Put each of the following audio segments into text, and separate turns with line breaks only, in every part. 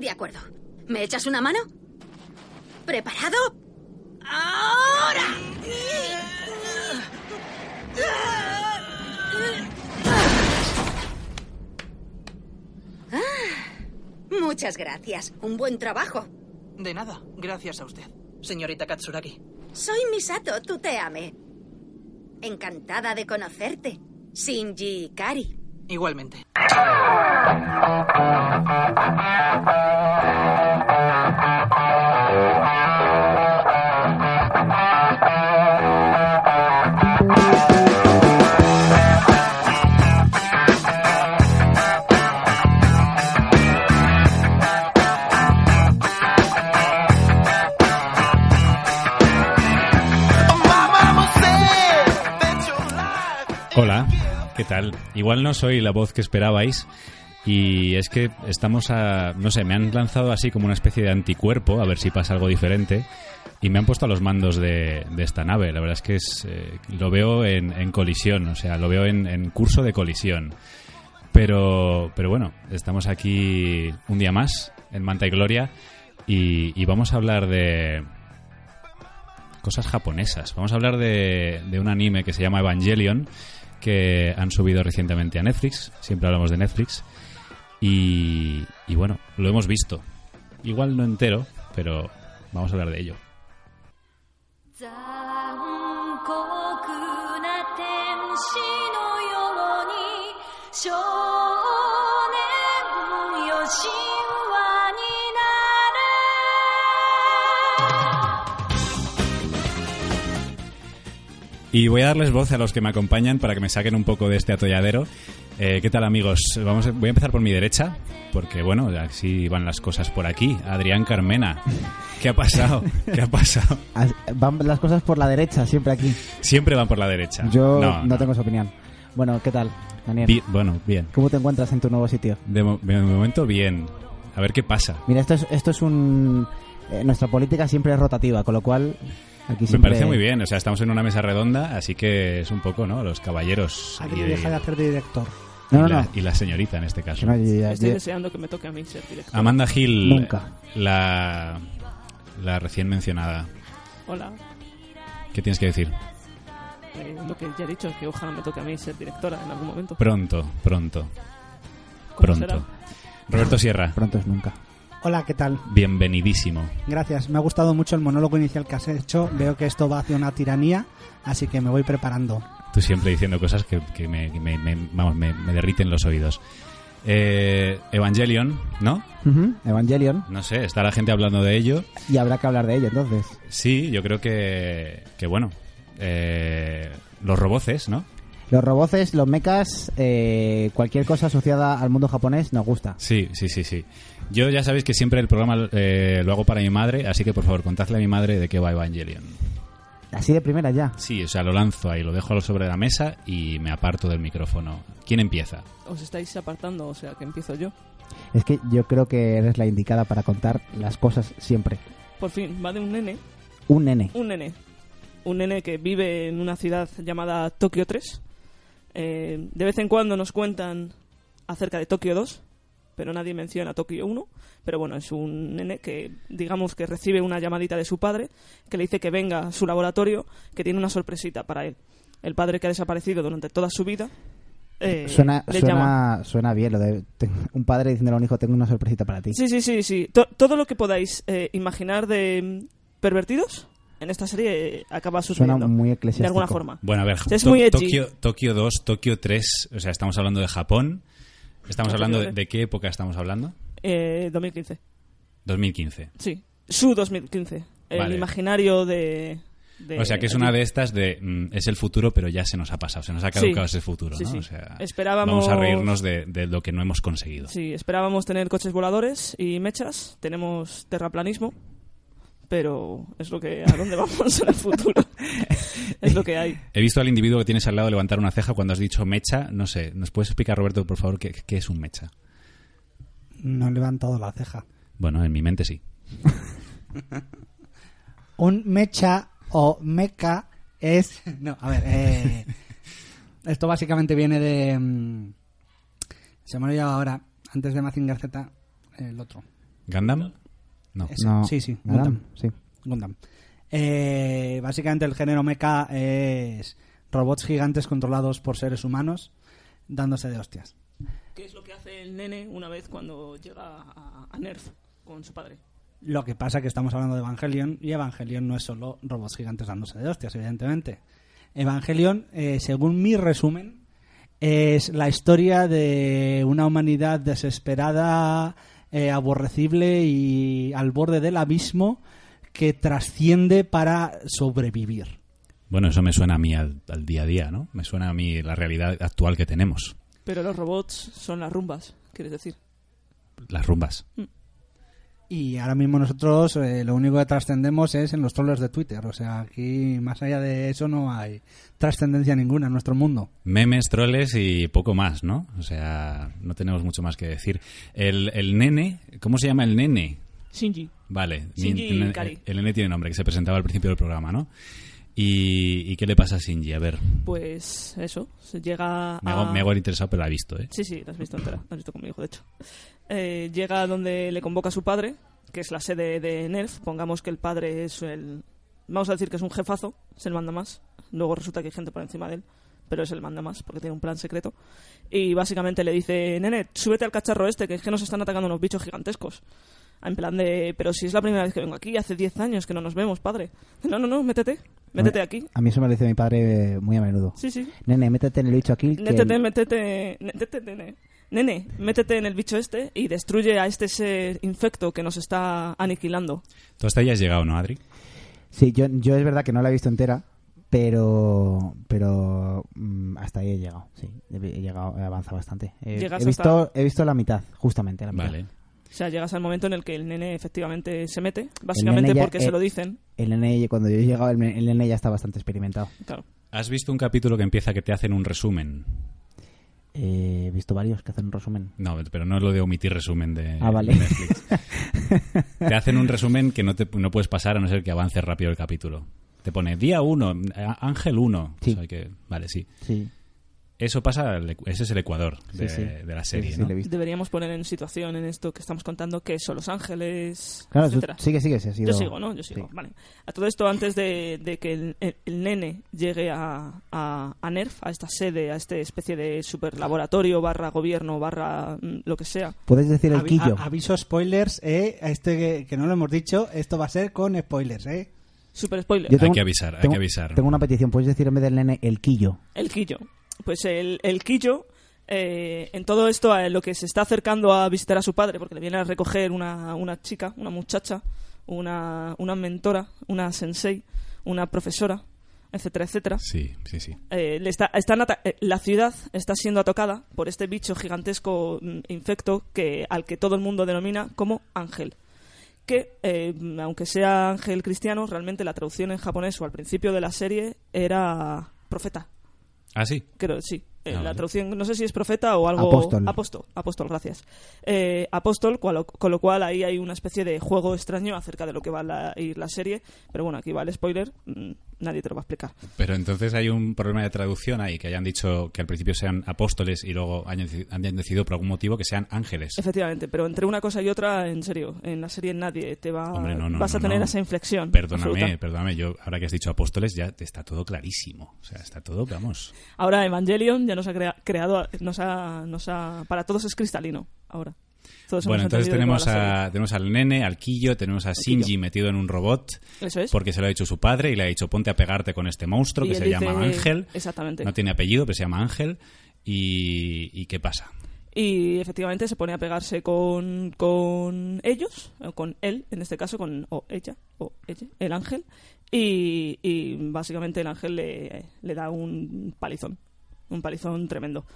De acuerdo. ¿Me echas una mano? ¿Preparado? ¡Ahora! Ah, muchas gracias. Un buen trabajo.
De nada, gracias a usted, señorita Katsuragi.
Soy Misato Tuteame. Encantada de conocerte. Shinji Ikari.
Igualmente.
Hola, ¿qué tal? Igual no soy la voz que esperabais y es que estamos a... no sé, me han lanzado así como una especie de anticuerpo a ver si pasa algo diferente y me han puesto a los mandos de, esta nave. La verdad es que es, eh, lo veo en, colisión, o sea, lo veo en, en curso de colisión. Pero, pero bueno, estamos aquí un día más en Manta y Gloria y, y vamos a hablar de cosas japonesas. Vamos a hablar de, de un anime que se llama Evangelion que han subido recientemente a Netflix. Siempre hablamos de Netflix. Y, bueno, lo hemos visto. Igual no entero, pero vamos a hablar de ello. Y voy a darles voz a los que me acompañan para que me saquen un poco de este atolladero. Eh, ¿Qué tal amigos? Vamos a- voy a empezar por mi derecha, porque bueno, así van las cosas por aquí. Adrián Carmena. ¿Qué ha pasado? ¿Qué ha pasado?
As- Van las cosas por la derecha, siempre aquí.
Siempre van por la derecha.
Yo
No,
no,
no.
tengo esa opinión. Bueno, ¿qué tal, Daniel?
Bi- bueno, bien.
¿Cómo te encuentras en tu nuevo sitio?
De, mo- de momento bien. A ver qué pasa.
Mira, esto es, esto es un... eh, nuestra política siempre es rotativa, con lo cual aquí
Me
siempre...
parece muy bien. O sea, estamos en una mesa redonda, así que es un poco, ¿no? Los caballeros. Y,
deja de hacer de director.
No, no,
y la,
no.
y la señorita en este caso.
Ya-
Estoy deseando que me toque a mí ser director.
Amanda Hill.
Nunca.
La, la recién mencionada.
Hola.
¿Qué tienes que decir?
Eh, lo que ya he dicho, que ojalá me toque a mí ser directora en algún momento.
Pronto, pronto,
¿Cómo
pronto.
será?
Roberto Sierra,
Pronto es nunca.
Hola, ¿qué tal?
bienvenidísimo.
Gracias. Me ha gustado mucho el monólogo inicial que has hecho. Veo que esto va hacia una tiranía, así que me voy preparando.
Tú siempre diciendo cosas que, que me, que me- me- vamos, me, derriten los oídos. Eh, Evangelion, ¿no?
Evangelion.
No sé, está la gente hablando de ello.
Y habrá que hablar de ello, entonces.
Sí, yo creo que, que bueno, eh, los roboces, ¿no?
Los roboces, los mechas, eh, cualquier cosa asociada al mundo japonés nos gusta.
Sí, sí, sí, sí. Yo ya sabéis que siempre el programa eh, lo hago para mi madre, así que por favor, contadle a mi madre de qué va Evangelion.
Así de primera ya.
Sí, o sea, lo lanzo ahí, lo dejo sobre la mesa y me aparto del micrófono. ¿Quién empieza?
Os estáis apartando, o sea, que empiezo yo.
Es que yo creo que eres la indicada para contar las cosas siempre.
Por fin, va de un nene.
Un nene.
Un nene. Un nene que vive en una ciudad llamada Tokio 3. Eh, de vez en cuando nos cuentan acerca de Tokio 2, pero nadie menciona Tokio 1. Pero bueno, es un nene que, digamos que recibe una llamadita de su padre que le dice que venga a su laboratorio, que tiene una sorpresita para él. El padre que ha desaparecido durante toda su vida. eh,
suena,
le llama.
suena, bien lo de un padre diciéndole a un hijo, tengo una sorpresita para ti.
Sí, sí, sí, sí. To- todo lo que podáis eh, imaginar de mm, pervertidos en esta serie eh, acaba
Suena
sucediendo.
muy
de
eclesiástico.
alguna forma.
Bueno, a ver,
Es
To-
muy.
Tokio, Tokio 2, Tokio 3, o sea, estamos hablando de Japón. Estamos hablando de,
3.
de qué época estamos hablando?
Eh, 2015.
2015.
Sí. Su 2015. El
Vale.
imaginario de, de
O sea, que es una de estas de mm, es el futuro, pero ya se nos ha pasado, se nos ha caducado
Sí.
ese futuro,
Sí,
¿no?
sí.
O sea,
Esperábamos-
vamos a reírnos de, de lo que no hemos conseguido.
Sí, esperábamos tener coches voladores y mechas. Tenemos terraplanismo. Pero es lo que. ¿A dónde vamos en el futuro? es lo que hay.
He visto al individuo que tienes al lado levantar una ceja cuando has dicho mecha. No sé, ¿nos puedes explicar, Roberto, por favor, qué, qué es un mecha?
No he levantado la ceja.
Bueno, en mi mente sí.
Un mecha o meca es... No, a ver, eh, esto básicamente viene de... mm, se me ha olvidado ahora, antes de Mazinger Z, el otro.
¿Gundam? No.
Sí, sí,
Gundam,
Gundam.
Sí.
Gundam. Eh, básicamente el género mecha es robots gigantes controlados por seres humanos dándose de hostias.
¿Qué es lo que hace el nene una vez cuando llega a, a Nerf con su padre?
Lo que pasa que estamos hablando de Evangelion y Evangelion no es solo robots gigantes dándose de hostias, evidentemente. Evangelion, eh, según mi resumen, es la historia de una humanidad desesperada, eh, aborrecible y al borde del abismo que trasciende para sobrevivir.
Bueno, eso me suena a mí al, al día a día, ¿no? Me suena a mí la realidad actual que tenemos.
Pero los robots son las rumbas, quieres decir.
Las rumbas.
Y ahora mismo nosotros eh, lo único que trascendemos es en los troles de Twitter. O sea, aquí más allá de eso no hay trascendencia ninguna en nuestro mundo.
Memes, troles y poco más, ¿no? O sea, no tenemos mucho más que decir. El, el nene, ¿cómo se llama el nene?
Shinji.
Vale,
Shinji
el, el nene tiene nombre, que se presentaba al principio del programa, ¿no? ¿Y, y qué le pasa a Shinji? A ver,
Pues eso, se llega
me
a...
hago, me hago el interesado, pero la he visto, ¿eh?
Sí, sí, la has visto entera, la has visto con mi hijo, de hecho. Eh, llega a donde le convoca a su padre, que es la sede de Nerf. Pongamos que el padre es el... Vamos a decir que es un jefazo, es el manda más. Luego resulta que hay gente por encima de él, pero es el manda más, porque tiene un plan secreto. Y básicamente le dice, nene, súbete al cacharro este, que es que nos están atacando unos bichos gigantescos. En plan de, pero si es la primera vez que vengo aquí, hace 10 años que no nos vemos, padre. No, no, no, métete, métete aquí.
A mí eso me lo dice mi padre eh, muy a menudo.
Sí, sí.
Nene, métete en el bicho aquí. que-
Métete, métete, métete, nene. Nene, métete en el bicho este y destruye a este ser infecto que nos está aniquilando.
Tú hasta ahí has llegado, ¿no, Adri?
Sí, yo, yo es verdad que no la he visto entera, pero pero mm, hasta ahí he llegado. Sí, he, llegado, he avanzado bastante. He, visto,
hasta-
he visto la mitad, justamente la mitad.
Vale.
O sea, llegas al momento en el que el nene efectivamente se mete, básicamente
ya-
porque
eh,
se lo dicen.
El nene, cuando yo he llegado, el, el nene ya está bastante experimentado.
Claro.
¿Has visto un capítulo que empieza que te hacen un resumen?
Eh, he visto varios que hacen un resumen.
No, pero no es lo de omitir resumen de,
Ah, vale.
de Netflix. te hacen un resumen que no, te, no puedes pasar a no ser que avance rápido el capítulo. Te pone día 1, Ángel 1.
Sí.
que, vale, sí.
Sí,
Eso pasa, ese es el Ecuador de,
sí, sí.
de la serie,
sí, sí,
¿no?
Deberíamos poner en situación en esto que estamos contando que son los ángeles,
Claro, tú-
etcétera.
sigue, sigue, sí, ha sido-
Yo sigo, ¿no? Yo sigo.
sí.
Vale. A todo esto, antes de, de que el, el- el nene llegue a, a, a NERF, a esta sede, a esta especie de super laboratorio, barra gobierno, barra mm, lo que sea.
Puedes decir el
Avi-
quillo.
a- aviso spoilers, eh, a este que, que no lo hemos dicho, esto va a ser con spoilers, eh.
Super spoiler.
Yo
Hay que avisar, hay
tengo-
que avisar.
Tengo una petición, puedes decir en vez del nene el quillo.
El quillo. Pues el, el quillo, eh, en todo esto, a lo que se está acercando a visitar a su padre, porque le viene a recoger una, una chica, una muchacha, una, una mentora, una sensei, una profesora, etcétera, etcétera.
Sí, sí, sí.
Eh, le está, están eh, la ciudad está siendo atacada por este bicho gigantesco mm, infecto que, al que todo el mundo denomina como ángel. Que, eh, aunque sea ángel cristiano, realmente la traducción en japonés o al principio de la serie era profeta.
Ah, sí.
Creo, sí. Eh,
Ah,
la
vale.
traducción, no sé si es profeta o algo.
Apóstol.
Apóstol, apóstol, gracias. Eh, apóstol, cual- con lo cual ahí hay una especie de juego extraño acerca de lo que va a la- ir la serie. Pero bueno, aquí va el spoiler, mm, nadie te lo va a explicar.
Pero entonces hay un problema de traducción ahí, que hayan dicho que al principio sean apóstoles y luego hayan, deci- hayan decidido por algún motivo que sean ángeles.
Efectivamente, pero entre una cosa y otra, en serio, en la serie nadie te va.
Hombre, no, no,
vas a tener esa inflexión.
Perdóname,
absoluta.
perdóname, yo ahora que has dicho apóstoles ya te está todo clarísimo. O sea, está todo, vamos.
Ahora Evangelion ya nos ha crea- creado, nos ha, nos ha, para todos es cristalino. Ahora. Todos
Bueno, entonces tenemos, a, tenemos al nene, al quillo, tenemos a Shinji metido en un robot
Eso es.
porque se lo ha dicho su padre y le ha dicho ponte a pegarte con este monstruo
Y
que se llama Ángel.
Exactamente.
No tiene apellido, pero se llama Ángel. ¿Y, y qué pasa?
Y efectivamente se pone a pegarse con, con ellos, o con él, en este caso, con o ella, o ella, el ángel. Y, y básicamente el ángel le, le da un palizón, un palizón tremendo.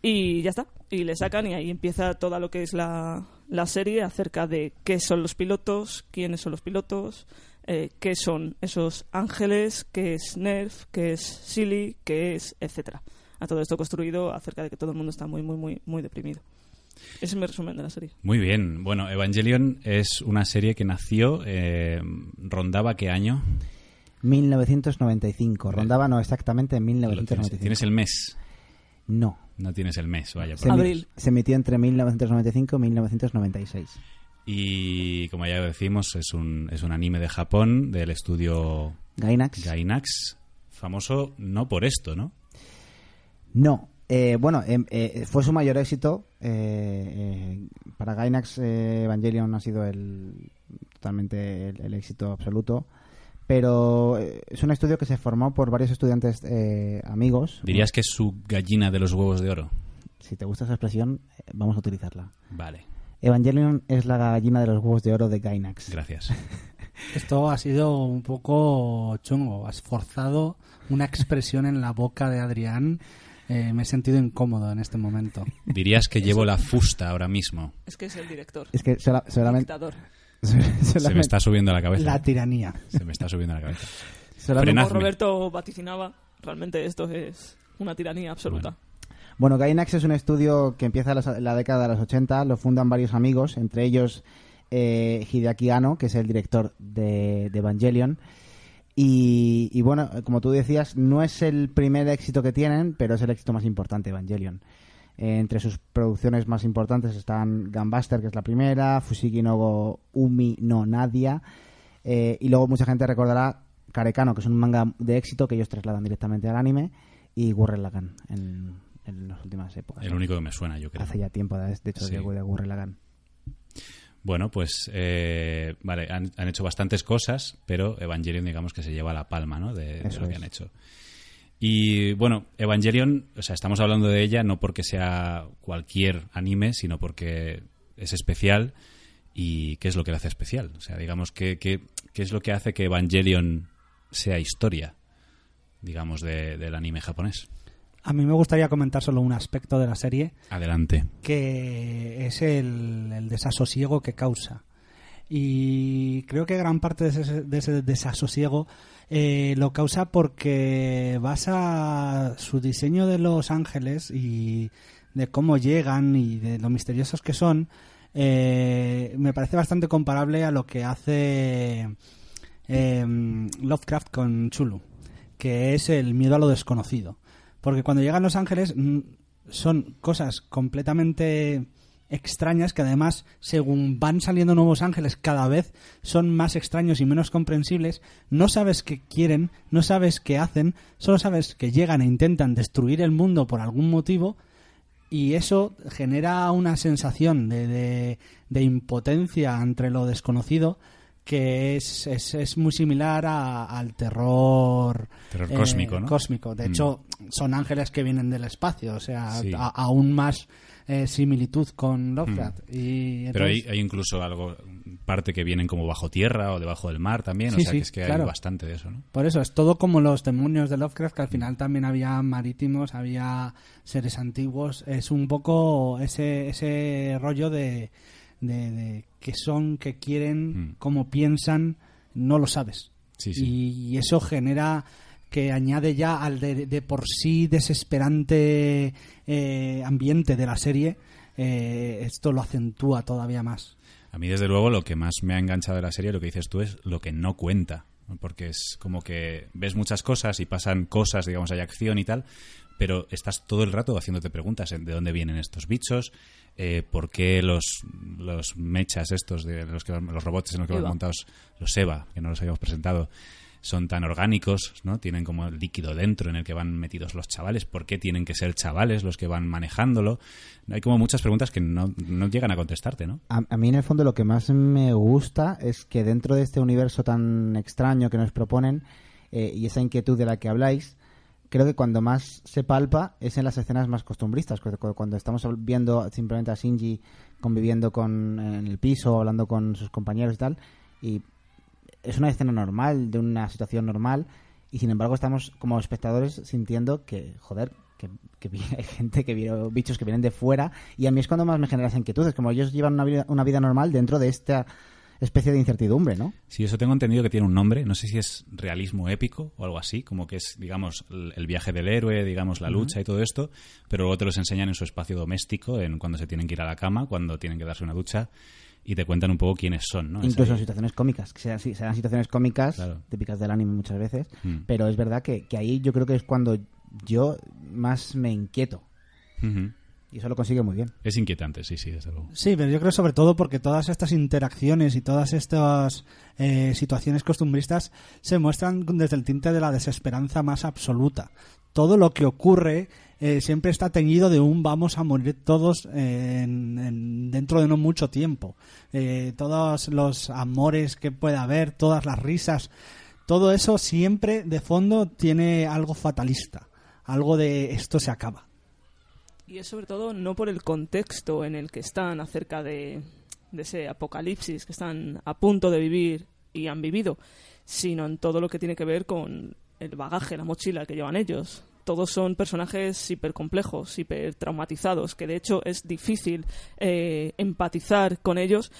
Y ya está, y le sacan y ahí empieza toda lo que es la, la serie acerca de qué son los pilotos, quiénes son los pilotos, eh, qué son esos ángeles, qué es Nerf, qué es Silly, qué es etcétera. A todo esto construido acerca de que todo el mundo está muy, muy, muy, muy deprimido. Ese es mi resumen de la serie.
Muy bien. Bueno, Evangelion es una serie que nació, eh, rondaba qué año?
1995. Rondaba no exactamente en
Lo tienes,
1995.
tienes el mes.
No.
No tienes el mes, vaya.
Se,
por-
emi-
Abril.
se emitió entre 1995 y 1996.
Y como ya decimos, es un, es un anime de Japón del estudio
Gainax.
Gainax, famoso no por esto, ¿no?
No. Eh, bueno, em, eh, fue su mayor éxito. eh, eh, para Gainax, eh, Evangelion ha sido el totalmente el, el éxito absoluto. Pero eh, es un estudio que se formó por varios estudiantes eh, amigos.
¿Dirías que es su gallina de los huevos de oro?
Si te gusta esa expresión, eh, vamos a utilizarla.
Vale,
Evangelion es la gallina de los huevos de oro de Gainax.
gracias.
Esto ha sido un poco chungo. Has forzado una expresión en la boca de Adrián. Eh, me he sentido incómodo en este momento.
Dirías que llevo la fusta ahora mismo.
Es que es el director.
Es que sola- solamente,
Se me está subiendo a la cabeza.
La tiranía.
Se me está subiendo a la cabeza.
Como Roberto vaticinaba, realmente esto es una tiranía absoluta.
Bueno, Gainax es un estudio que empieza en la década de los 80, lo fundan varios amigos, entre ellos eh, Hideaki Anno, que es el director de, de Evangelion. Y, y bueno, como tú decías, no es el primer éxito que tienen, pero es el éxito más importante, Evangelion. Eh, entre sus producciones más importantes están Gunbuster, que es la primera, Fushigi no Go Umi no Nadia, eh, y luego mucha gente recordará Karekano, que es un manga de éxito que ellos trasladan directamente al anime, y Gurren Lagann en, en las últimas épocas.
El único que me suena, yo creo.
Hace ya tiempo, de hecho,
Sí.
de, Gurren Lagann.
Bueno, pues eh, vale, han, han hecho bastantes cosas, pero Evangelion digamos que se lleva la palma, ¿no? De, de
Eso
lo que
es.
han hecho. Y bueno, Evangelion, o sea, estamos hablando de ella no porque sea cualquier anime, sino porque es especial y qué es lo que la hace especial. O sea, digamos, ¿qué, qué, qué es lo que hace que Evangelion sea historia, digamos, de- del anime japonés?
A mí me gustaría comentar solo un aspecto de la serie,
Adelante.
que es el, el desasosiego que causa. Y creo que gran parte de ese, de ese desasosiego eh, lo causa porque basa su diseño de los ángeles y de cómo llegan y de lo misteriosos que son. eh, me parece bastante comparable a lo que hace eh, Lovecraft con Chulu, que es el miedo a lo desconocido. Porque cuando llegan los ángeles mm, son cosas completamente extrañas que además según van saliendo nuevos ángeles cada vez son más extraños y menos comprensibles no sabes qué quieren no sabes qué hacen solo sabes que llegan e intentan destruir el mundo por algún motivo y eso genera una sensación de, de- de impotencia entre lo desconocido que es, es, es muy similar a- al terror
Terror
eh,
cósmico, ¿no?
cósmico. De
Mm.
hecho, son ángeles que vienen del espacio, o sea,
Sí.
a- aún más eh, similitud con Lovecraft. Y
Mm. Pero hay, incluso algo, parte que vienen como bajo tierra o debajo del mar también, o sea
sí,
que es que
claro.
hay bastante de eso, ¿no?
Por eso, es todo como los demonios de Lovecraft, que al final también había marítimos, había seres antiguos. Es un poco ese, ese rollo de, de, de qué son, qué quieren,
Mm.
cómo piensan, no lo sabes.
Sí, sí.
Y eso genera que añade ya al de, de por sí desesperante eh, ambiente de la serie, eh, esto lo acentúa todavía más.
A mí, desde luego, lo que más me ha enganchado de la serie, lo que dices tú, es lo que no cuenta. Porque es como que ves muchas cosas y pasan cosas, digamos, hay acción y tal, pero estás todo el rato haciéndote preguntas de dónde vienen estos bichos, eh, por qué los, los mechas estos, de los, que, los robots en los que van montados, los EVA, que no los habíamos presentado, son tan orgánicos, ¿no? Tienen como el líquido dentro en el que van metidos los chavales. ¿Por qué tienen que ser chavales los que van manejándolo? Hay como muchas preguntas que no, no llegan a contestarte, ¿no?
A, mí, en el fondo, lo que más me gusta es que dentro de este universo tan extraño que nos proponen eh, y esa inquietud de la que habláis, creo que cuando más se palpa es en las escenas más costumbristas, cu- cu- cuando estamos viendo simplemente a Shinji conviviendo con, en el piso, hablando con sus compañeros y tal, y es una escena normal, de una situación normal, y sin embargo estamos como espectadores sintiendo que, joder, que, que hay gente que vio bichos que vienen de fuera, y a mí es cuando más me genera esa inquietud, es como ellos llevan una vida, una vida normal dentro de esta especie de incertidumbre, ¿no?
Sí, eso tengo entendido que tiene un nombre. No sé si es realismo épico o algo así, como que es, digamos, el el viaje del héroe, digamos, la lucha y todo esto, pero luego te los enseñan en su espacio doméstico, en cuando se tienen que ir a la cama, cuando tienen que darse una ducha, y te cuentan un poco quiénes son, ¿no?
Incluso en situaciones cómicas, que sean, situaciones cómicas,
Claro.
típicas del anime muchas veces,
Mm.
pero es verdad que, que ahí yo creo que es cuando yo más me inquieto. Y eso lo consigue muy bien.
Es inquietante, sí, sí, desde luego.
Sí, pero yo creo sobre todo porque todas estas interacciones y todas estas eh, situaciones costumbristas se muestran desde el tinte de la desesperanza más absoluta. Todo lo que ocurre eh, siempre está teñido de un vamos a morir todos eh, en- en- dentro de no mucho tiempo. Eh, todos los amores que pueda haber, todas las risas, todo eso siempre de fondo tiene algo fatalista, algo de esto se acaba.
Y es sobre todo no por el contexto en el que están acerca de, de ese apocalipsis que están a punto de vivir y han vivido, sino en todo lo que tiene que ver con el bagaje, la mochila que llevan ellos. Todos son personajes hipercomplejos, hipertraumatizados, que de hecho es difícil eh, empatizar con ellos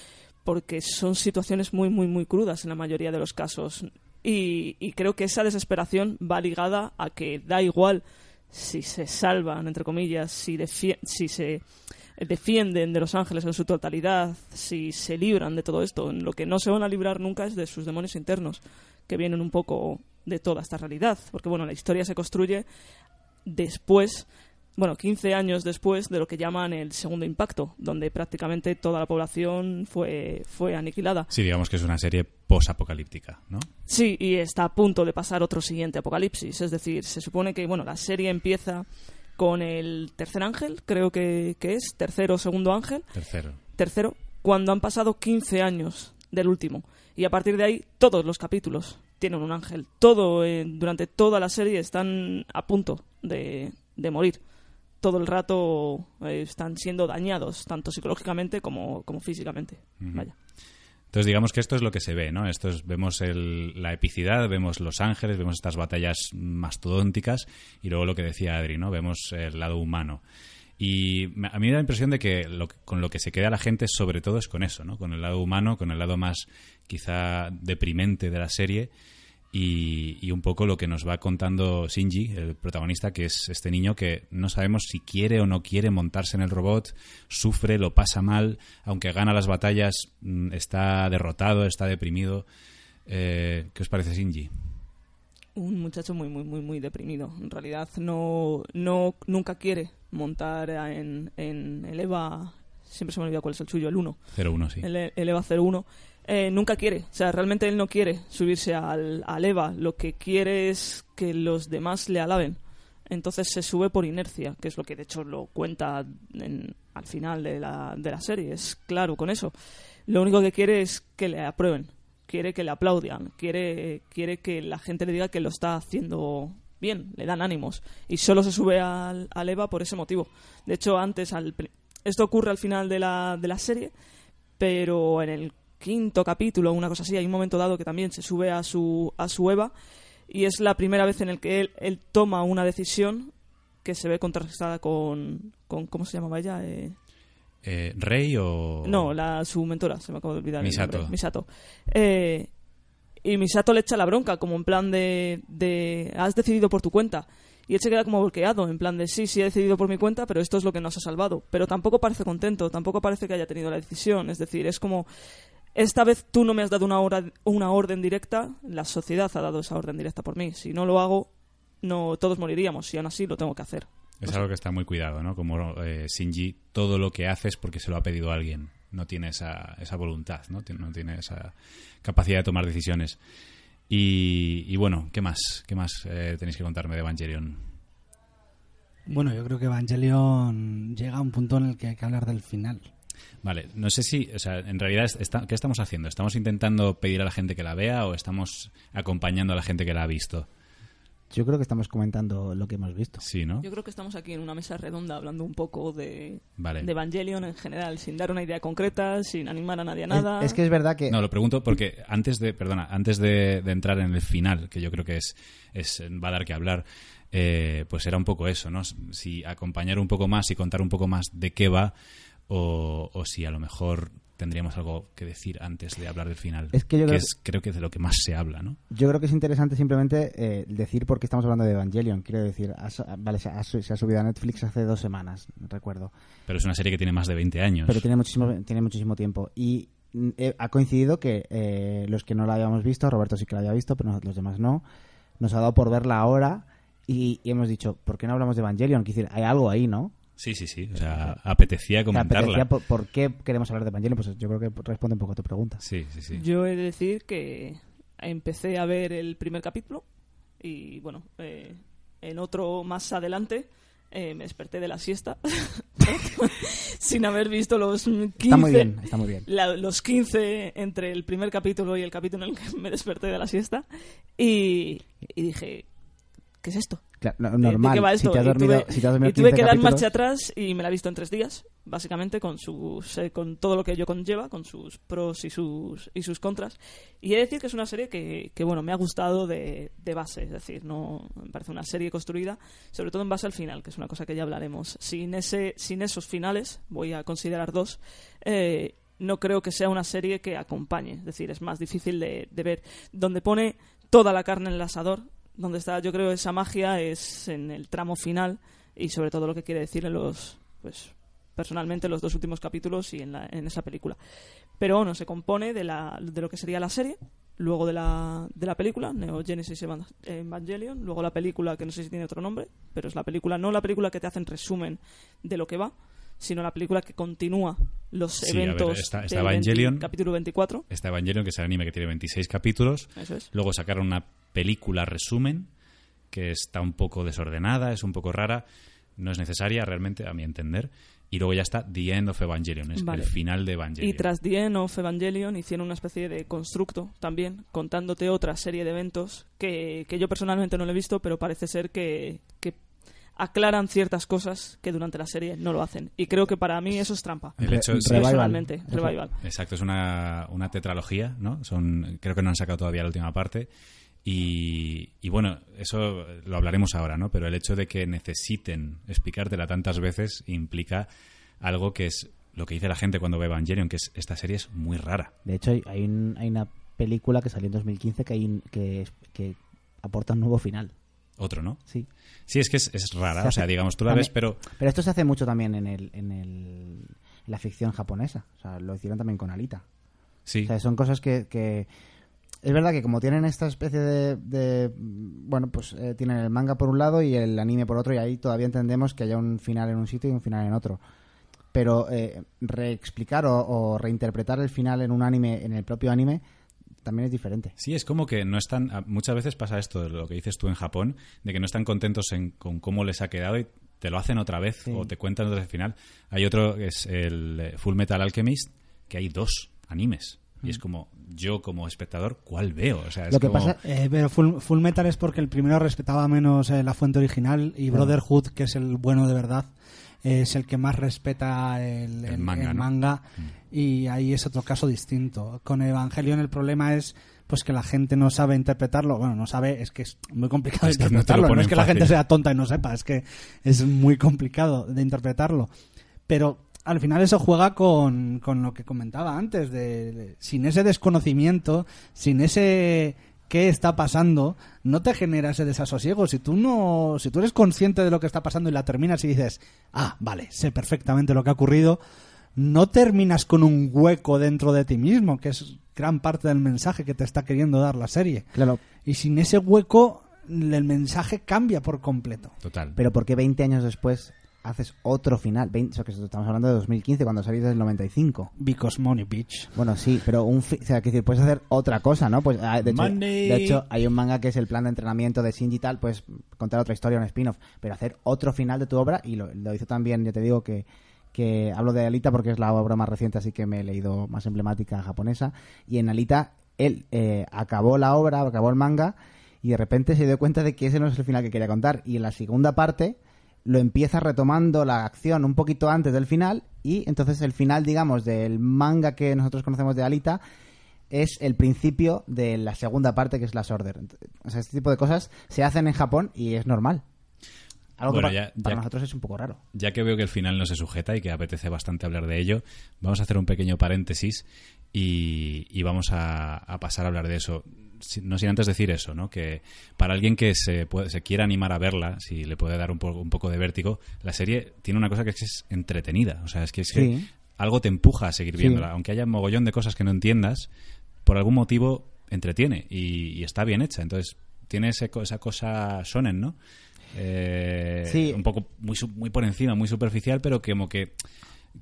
porque son situaciones muy, muy, muy crudas en la mayoría de los casos. Y, creo que esa desesperación va ligada a que da igual si se salvan, entre comillas, si, si se defienden de los ángeles en su totalidad, si se libran de todo esto. Lo que no se van a librar nunca es de sus demonios internos, que vienen un poco de toda esta realidad. Porque, bueno, la historia se construye después, bueno, 15 años después de lo que llaman el segundo impacto, donde prácticamente toda la población fue, fue aniquilada.
Sí, digamos que es una serie posapocalíptica, ¿no?
Sí, y está a punto de pasar otro siguiente apocalipsis. Es decir, se supone que bueno, la serie empieza con el tercer ángel, creo que, que es, tercero o segundo ángel,
Tercero.
tercero, cuando han pasado 15 años del último. Y a partir de ahí, todos los capítulos tienen un ángel. Todo, eh, durante toda la serie están a punto de, de morir. Todo el rato eh, están siendo dañados, tanto psicológicamente como, como físicamente. Vaya.
Entonces digamos que esto es lo que se ve, ¿no? Esto es- vemos el- la epicidad, vemos los ángeles, vemos estas batallas mastodónticas y luego lo que decía Adri, ¿no? Vemos el lado humano. Y a mí me da la impresión de que lo que- con lo que se queda la gente sobre todo es con eso, ¿no? Con el lado humano, con el lado más quizá deprimente de la serie y, y un poco lo que nos va contando Shinji, el protagonista, que es este niño que no sabemos si quiere o no quiere montarse en el robot, sufre, lo pasa mal, aunque gana las batallas, mm, está derrotado, está deprimido. Eh, ¿Qué os parece Shinji?
un muchacho muy muy muy muy deprimido en realidad no no nunca quiere montar en, en el EVA siempre se me olvida cuál es el suyo el 1
0-1, sí.
el, el EVA 01 eh, nunca quiere. O sea realmente él no quiere subirse al, al EVA. Lo que quiere es que los demás le alaben. Entonces se sube por inercia que es lo que de hecho lo cuenta en- al final de la, de la serie. Es claro con eso. Lo único que quiere es que le aprueben. Quiere que le aplaudan, quiere, quiere que la gente le diga que lo está haciendo bien, le dan ánimos. Y solo se sube al, al EVA por ese motivo. De hecho, antes, al, esto ocurre al final de la, de la serie, pero en el quinto capítulo, una cosa así, hay un momento dado que también se sube a su, a su EVA y es la primera vez en el que él, él toma una decisión que se ve contrastada con, con ¿cómo se llamaba ella? Eh,
Eh, ¿Rey o...?
no, la, su mentora, se me acaba de olvidar.
Misato.
Misato. Eh, y Misato le echa la bronca, como en plan de, de. Has decidido por tu cuenta. Y él se queda como bloqueado, en plan de sí, sí he decidido por mi cuenta, pero esto es lo que nos ha salvado. Pero tampoco parece contento, tampoco parece que haya tenido la decisión. Es decir, es como. Esta vez tú no me has dado una, hora, una orden directa, la sociedad ha dado esa orden directa por mí. Si no lo hago, no todos moriríamos, y aún así lo tengo que hacer.
Es algo que está muy cuidado, ¿no? Como eh, Shinji, todo lo que hace es porque se lo ha pedido alguien. No tiene esa, esa voluntad, ¿no? Tiene- No tiene esa capacidad de tomar decisiones. Y, y bueno, ¿qué más? ¿Qué más eh, tenéis que contarme de Evangelion?
Bueno, yo creo que Evangelion llega a un punto en el que hay que hablar del final.
Vale, no sé si, o sea, en realidad, está- ¿qué estamos haciendo? ¿Estamos intentando pedir a la gente que la vea o estamos acompañando a la gente que la ha visto?
Yo creo que estamos comentando lo que hemos visto.
Sí, ¿no?
Yo creo que estamos aquí en una mesa redonda hablando un poco de,
Vale.
de Evangelion en general, sin dar una idea concreta, sin animar a nadie a nada.
Es, es que es verdad que
No, lo pregunto porque antes de, perdona, antes de, de entrar en el final, que yo creo que es, es va a dar que hablar, eh, pues era un poco eso, ¿no? Si acompañar un poco más y contar un poco más de qué va, o, o si a lo mejor tendríamos algo que decir antes de hablar del final.
Es que yo creo
es creo que es de lo que más se habla, ¿no?
yo creo que es interesante simplemente eh, decir por qué estamos hablando de Evangelion. Quiero decir, vale, se ha, su- se ha subido a Netflix hace dos semanas, recuerdo.
Pero es una serie que tiene más de 20 años.
Pero tiene muchísimo, tiene muchísimo tiempo. Y mm, eh, ha coincidido que eh, los que no la habíamos visto, Roberto sí que la había visto, pero los demás no, nos ha dado por verla ahora y, y hemos dicho, ¿por qué no hablamos de Evangelion? Quiero decir, hay algo ahí, ¿no?
Sí, sí, sí. O sea, apetecía
¿Te
comentarla.
apetecía por, por qué queremos hablar de Evangelion? Pues yo creo que responde un poco a tu pregunta.
Sí, sí, sí.
Yo he de decir que empecé a ver el primer capítulo y, bueno, eh, en otro más adelante eh, me desperté de la siesta sin haber visto los 15,
Está muy bien, está muy bien.
la- los 15 entre el primer capítulo y el capítulo en el que me desperté de la siesta y, y dije, ¿qué es esto?
Claro, no-
¿De-
normal.
¿De qué va
si
esto?
te has
Y
dormido,
tuve,
si te has dormido
y tuve
15
que dar
capítulos-
marcha atrás y me la he visto en tres días, básicamente con sus eh, con todo lo que ello conlleva, con sus pros y sus y sus contras. Y he de decir que es una serie que, que, bueno, me ha gustado de, de base, es decir, no me parece una serie construida, sobre todo en base al final, que es una cosa que ya hablaremos. Sin ese sin esos finales, voy a considerar dos. eh, no creo que sea una serie que acompañe, es decir, es más difícil de, de ver. Donde pone toda la carne en el asador, donde está, yo creo, esa magia es en el tramo final y sobre todo lo que quiere decir en los, pues, personalmente los dos últimos capítulos y en, la- en esa película. Pero bueno, se compone de, la, de lo que sería la serie, luego de la, de la película, Neo Genesis Evan- Evangelion, luego la película que no sé si tiene otro nombre, pero es la película, no la película que te hacen resumen de lo que va, sino la película que continúa los
Sí, a ver,
eventos
está-
20
Evangelion.
capítulo 24.
Está Evangelion, que es el anime que tiene 26 capítulos.
Eso es.
Luego sacaron una película resumen, que está un poco desordenada, es un poco rara. No es necesaria realmente, a mi entender. Y luego ya está The End of Evangelion, es
Vale.
el final de Evangelion.
Y tras The End of Evangelion hicieron una especie de constructo también, contándote otra serie de eventos que, que yo personalmente no lo he visto, pero parece ser que, que aclaran ciertas cosas que durante la serie no lo hacen. Y creo que para mí eso es trampa.
El hecho
revival.
Revival.
Exacto, es una, una tetralogía, ¿no? Son, creo que no han sacado todavía la última parte. Y, y bueno, eso lo hablaremos ahora, ¿no? Pero el hecho de que necesiten explicártela tantas veces implica algo que es lo que dice la gente cuando ve Evangelion, que es esta serie es muy rara.
De hecho, hay, hay, un- hay una película que salió en 2015 que, hay, que, que aporta un nuevo final.
Otro, ¿no?
Sí.
Sí, es que es, es rara,
Se
o sea,
hace-
digamos, tú la
también-
ves, pero
Pero esto se hace mucho también en, el, en, el, en la ficción japonesa. O sea, lo hicieron también con Alita.
sí.
O sea, son cosas que, que- Es verdad que como tienen esta especie de... de- bueno, pues eh, tienen el manga por un lado y el anime por otro y ahí todavía entendemos que haya un final en un sitio y un final en otro. Pero eh, reexplicar o, o reinterpretar el final en un anime, en el propio anime, también es diferente.
Sí, es como que no están. a- Muchas veces pasa esto, de lo que dices tú en Japón, de que no están contentos en- con cómo les ha quedado y te lo hacen otra vez
Sí.
o te cuentan otra vez el final. Hay otro que es el eh, Full Metal Alchemist, que hay dos animes. Y es como, yo como espectador, ¿cuál veo? O sea, es
Mm. Lo que
como-
pasa-
Eh, pero Full, Full Metal es porque el primero respetaba menos eh, la fuente original y. Brotherhood, que es el bueno de verdad, es el que más respeta el,
El
el-
manga,
manga, y ahí es otro caso distinto. Con Evangelion el problema es pues que la gente no sabe interpretarlo. Bueno, no sabe, es que es muy complicado
Es no
interpretarlo. No, es que la
fácil.
gente sea tonta y no sepa, es que es muy complicado de interpretarlo. Pero al final eso juega con, con lo que comentaba antes, de, de- sin ese desconocimiento, sin ese qué está pasando, no te genera ese desasosiego. Si tú no, si tú eres consciente de lo que está pasando y la terminas y dices, ah, vale, sé perfectamente lo que ha ocurrido, no terminas con un hueco dentro de ti mismo, que es gran parte del mensaje que te está queriendo dar la serie.
Claro,
Y sin ese hueco, el mensaje cambia por completo.
Total.
pero ¿por qué 20 años después haces otro final? 20, o sea, que estamos hablando de 2015, cuando salís del 95.
Because money, bitch.
Bueno, sí, pero un fi- o sea, que decir, puedes hacer otra cosa, ¿no? Pues ah, de hecho,
Money.
de hecho, hay un manga que es el plan de entrenamiento de Shinji y tal, pues contar otra historia, un spin-off, pero hacer otro final de tu obra y lo, lo hizo también, ya te digo que que hablo de Alita porque es la obra más reciente, así que me he leído más emblemática japonesa y en Alita él eh, acabó la obra, acabó el manga y de repente se dio cuenta de que ese no es el final que quería contar y en la segunda parte lo empieza retomando la acción un poquito antes del final y entonces el final, digamos, del manga que nosotros conocemos de Alita es el principio de la segunda parte que es la Order. O sea, este tipo de cosas se hacen en Japón y es normal. Algo
Bueno,
que
ya-
para nosotros es un poco raro.
Ya que veo que el final no se sujeta y que apetece bastante hablar de ello, vamos a hacer un pequeño paréntesis y, y vamos a, a pasar a hablar de eso. No sin antes decir eso, ¿no? Que para alguien que se, puede- se quiera animar a verla, si le puede dar un, po- un poco de vértigo, la serie tiene una cosa que es, entretenida. O sea, es que, es que algo te empuja a seguir
Sí.
viéndola. Aunque haya un mogollón de cosas que no entiendas, por algún motivo entretiene y, y está bien hecha. Entonces, tiene ese esa cosa shonen, ¿no? eh,
Sí.
un poco muy, muy por encima, muy superficial, pero que como que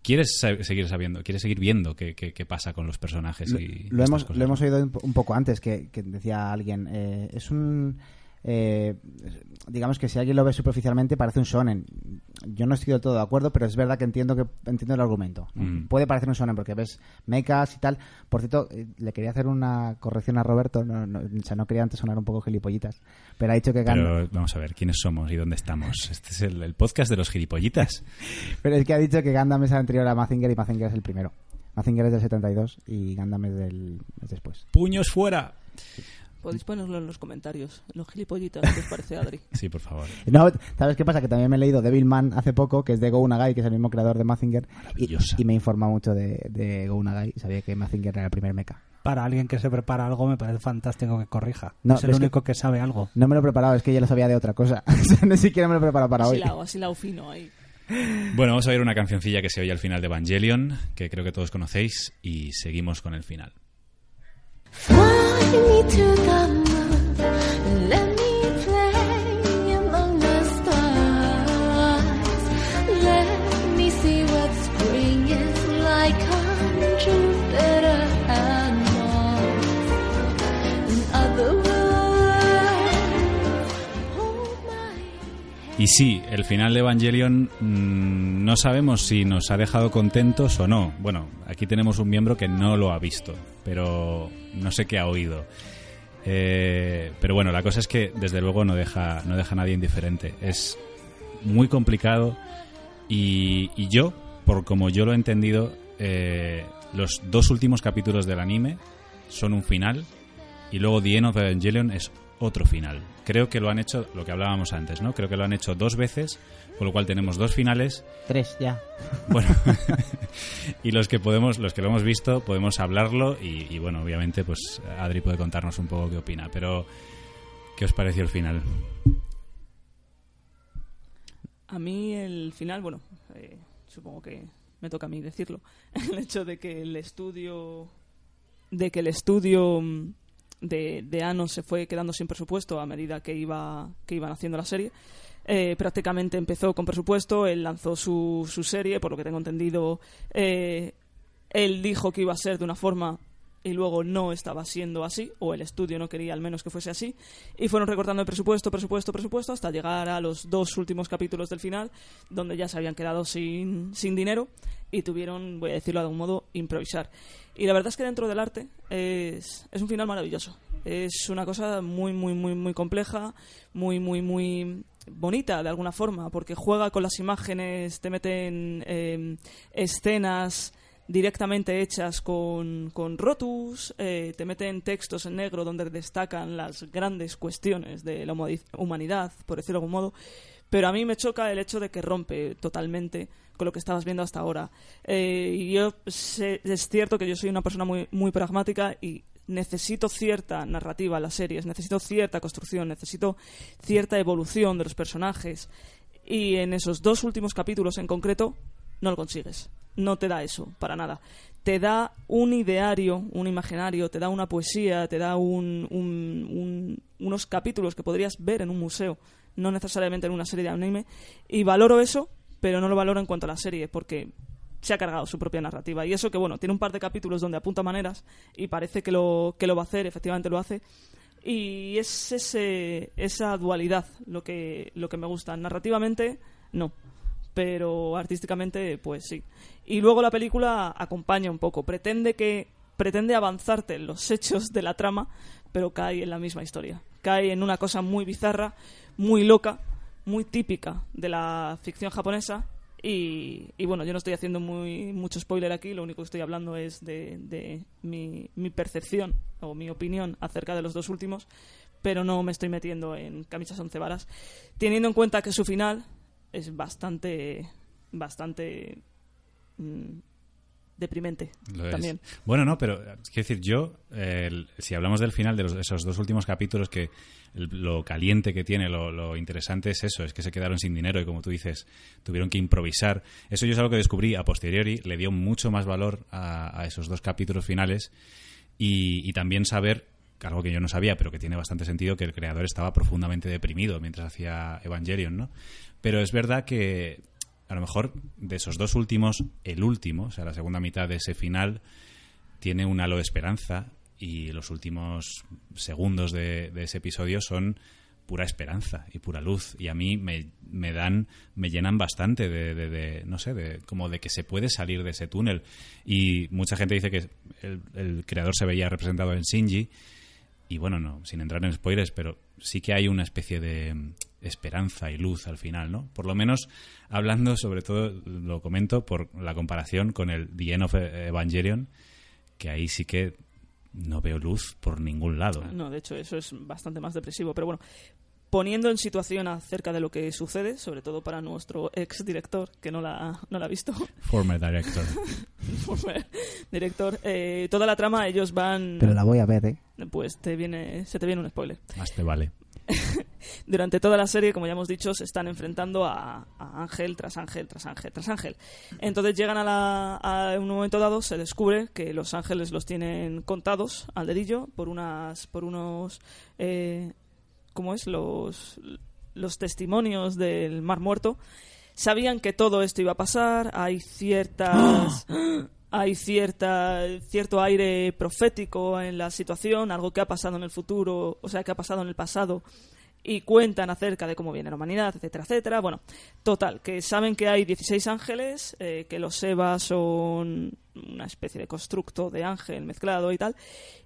quieres seguir sabiendo, quieres seguir viendo qué, qué- qué pasa con los personajes y
lo hemos,
cosas.
lo hemos oído un poco antes, que, que decía alguien, eh, es un... eh, digamos que si alguien lo ve superficialmente parece un shonen. Yo no estoy del todo de acuerdo, pero es verdad que entiendo que entiendo el argumento.
Mm.
Puede parecer un shonen porque ves mechas y tal. Por cierto, eh, le quería hacer una corrección a Roberto, no, no, o sea, no quería antes sonar un poco gilipollitas, pero ha dicho que.
Pero vamos a ver, ¿quiénes somos y dónde estamos? Este es el, el podcast de los gilipollitas.
Pero es que ha dicho que Gundam es anterior a Mazinger y Mazinger es el primero. Mazinger es del 72 y Gundam es del es después.
¡Puños fuera!
Podéis ponerlo en los comentarios. Los gilipollitas, ¿qué os parece, Adri?
Sí, por favor.
No, ¿sabes qué pasa? Que también me he leído Devilman hace poco, que es de Go Nagai, que es el mismo creador de Mazinger. Y, me informa mucho de, de Go Nagai. Sabía que Mazinger era el primer mecha.
Para alguien que se prepara algo me parece fantástico que corrija.
No,
es el
es
único que... sabe algo.
No me lo he preparado, es que ya lo sabía de otra cosa. Ni siquiera me lo he preparado para
así
hoy.
así lao fino ahí.
Bueno, vamos a ver una cancioncilla que se oye al final de Evangelion, que creo que todos conocéis, y seguimos con el final.
Fly me to the moon,
Y sí, el final de Evangelion mm, no sabemos si nos ha dejado contentos o no. Bueno, aquí tenemos un miembro que no lo ha visto, pero no sé qué ha oído. Eh, pero bueno, la cosa es que desde luego no deja, no deja a nadie indiferente. Es muy complicado y, yo, por como yo lo he entendido, eh, los dos últimos capítulos del anime son un final y luego The End of Evangelion es otro final. Creo que lo han hecho, lo que hablábamos antes, ¿no? Creo que lo han hecho dos veces, con lo cual tenemos dos finales.
Tres, ya.
Bueno, y los que podemos, los que lo hemos visto, podemos hablarlo y, y, bueno, obviamente, pues Adri puede contarnos un poco qué opina. Pero, ¿qué os pareció el final?
A mí el final, bueno, eh, supongo que me toca a mí decirlo. El hecho de que el estudio. de que el estudio mm, de, de Ano se fue quedando sin presupuesto a medida que, iba, que iban haciendo la serie. Eh, prácticamente empezó con presupuesto, él lanzó su, su serie, por lo que tengo entendido, eh, él dijo que iba a ser de una forma y luego no estaba siendo así, o el estudio no quería al menos que fuese así, y fueron recortando el presupuesto, presupuesto, presupuesto, hasta llegar a los dos últimos capítulos del final, donde ya se habían quedado sin, sin dinero y tuvieron, voy a decirlo de algún modo, improvisar. Y la verdad es que dentro del arte es, es un final maravilloso. Es una cosa muy, muy, muy, muy compleja, muy, muy, muy bonita de alguna forma, porque juega con las imágenes, te meten eh, escenas directamente hechas con, con rotus, eh, te meten textos en negro donde destacan las grandes cuestiones de la humanidad, por decirlo de algún modo, pero a mí me choca el hecho de que rompe totalmente con lo que estabas viendo hasta ahora. Eh, y yo sé- es cierto que yo soy una persona muy, muy pragmática y necesito cierta narrativa en las series, necesito cierta construcción, necesito cierta evolución de los personajes. Y en esos dos últimos capítulos en concreto no lo consigues. No te da eso, para nada. Te da un ideario, un imaginario, te da una poesía, te da un- un- un- unos capítulos que podrías ver en un museo, no necesariamente en una serie de anime. Y valoro eso, pero no lo valoro en cuanto a la serie, porque se ha cargado su propia narrativa. Y eso que, bueno, tiene un par de capítulos donde apunta maneras y parece que lo, que lo va a hacer, efectivamente lo hace. Y es ese, esa dualidad lo que, lo que me gusta. Narrativamente, no. Pero artísticamente, pues sí. Y luego la película acompaña un poco. Pretende que pretende avanzarte en los hechos de la trama, pero cae en la misma historia. Cae en una cosa muy bizarra, muy loca, muy típica de la ficción japonesa. Y, bueno, yo no estoy haciendo muy, mucho spoiler aquí, lo único que estoy hablando es de, de mi, mi percepción o mi opinión acerca de los dos últimos, pero no me estoy metiendo en camisas once varas, teniendo en cuenta que su final es bastante, bastante mm, deprimente
Lo es.
también.
Bueno, no, pero es decir, yo, eh, el- si hablamos del final de los- esos dos últimos capítulos, que el- lo caliente que tiene, lo, lo interesante es eso, es que se quedaron sin dinero y como tú dices, tuvieron que improvisar. Eso yo es algo que descubrí a posteriori, le dio mucho más valor a, a esos dos capítulos finales y, y también saber algo que yo no sabía, pero que tiene bastante sentido, que el creador estaba profundamente deprimido mientras hacía Evangelion, ¿no? Pero es verdad que a lo mejor de esos dos últimos, el último, o sea, la segunda mitad de ese final, tiene un halo de esperanza y los últimos segundos de, ese episodio son pura esperanza y pura luz y a mí me, me dan me llenan bastante de, no sé de como de que se puede salir de ese túnel y mucha gente dice que el, el creador se veía representado en Shinji y bueno no sin entrar en spoilers pero sí que hay una especie de mm, esperanza y luz al final no por lo menos hablando sobre todo lo comento por la comparación con el The End of Evangelion que ahí sí que no veo luz por ningún lado
No, de hecho, eso es bastante más depresivo. Pero bueno, poniendo en situación acerca de lo que sucede, sobre todo para nuestro ex director, que no la, no la ha visto,
former director
director, eh, toda la trama ellos van...
Pero la voy a ver, ¿eh?
Pues te viene, se te viene un spoiler.
más te vale
Durante toda la serie, como ya hemos dicho, se están enfrentando a, a Ángel tras Ángel tras Ángel tras Ángel. Entonces llegan a, la, a un momento dado, se descubre que los ángeles los tienen contados al dedillo por unas por unos eh, ¿cómo es? los los testimonios del Mar Muerto. Sabían que todo esto iba a pasar, hay ciertas hay cierta cierto aire profético en la situación, algo que ha pasado en el futuro, o sea, que ha pasado en el pasado y cuentan acerca de cómo viene la humanidad, etcétera, etcétera. Bueno, total, que saben que hay 16 ángeles, eh, que los Evas son una especie de constructo de ángel mezclado y tal.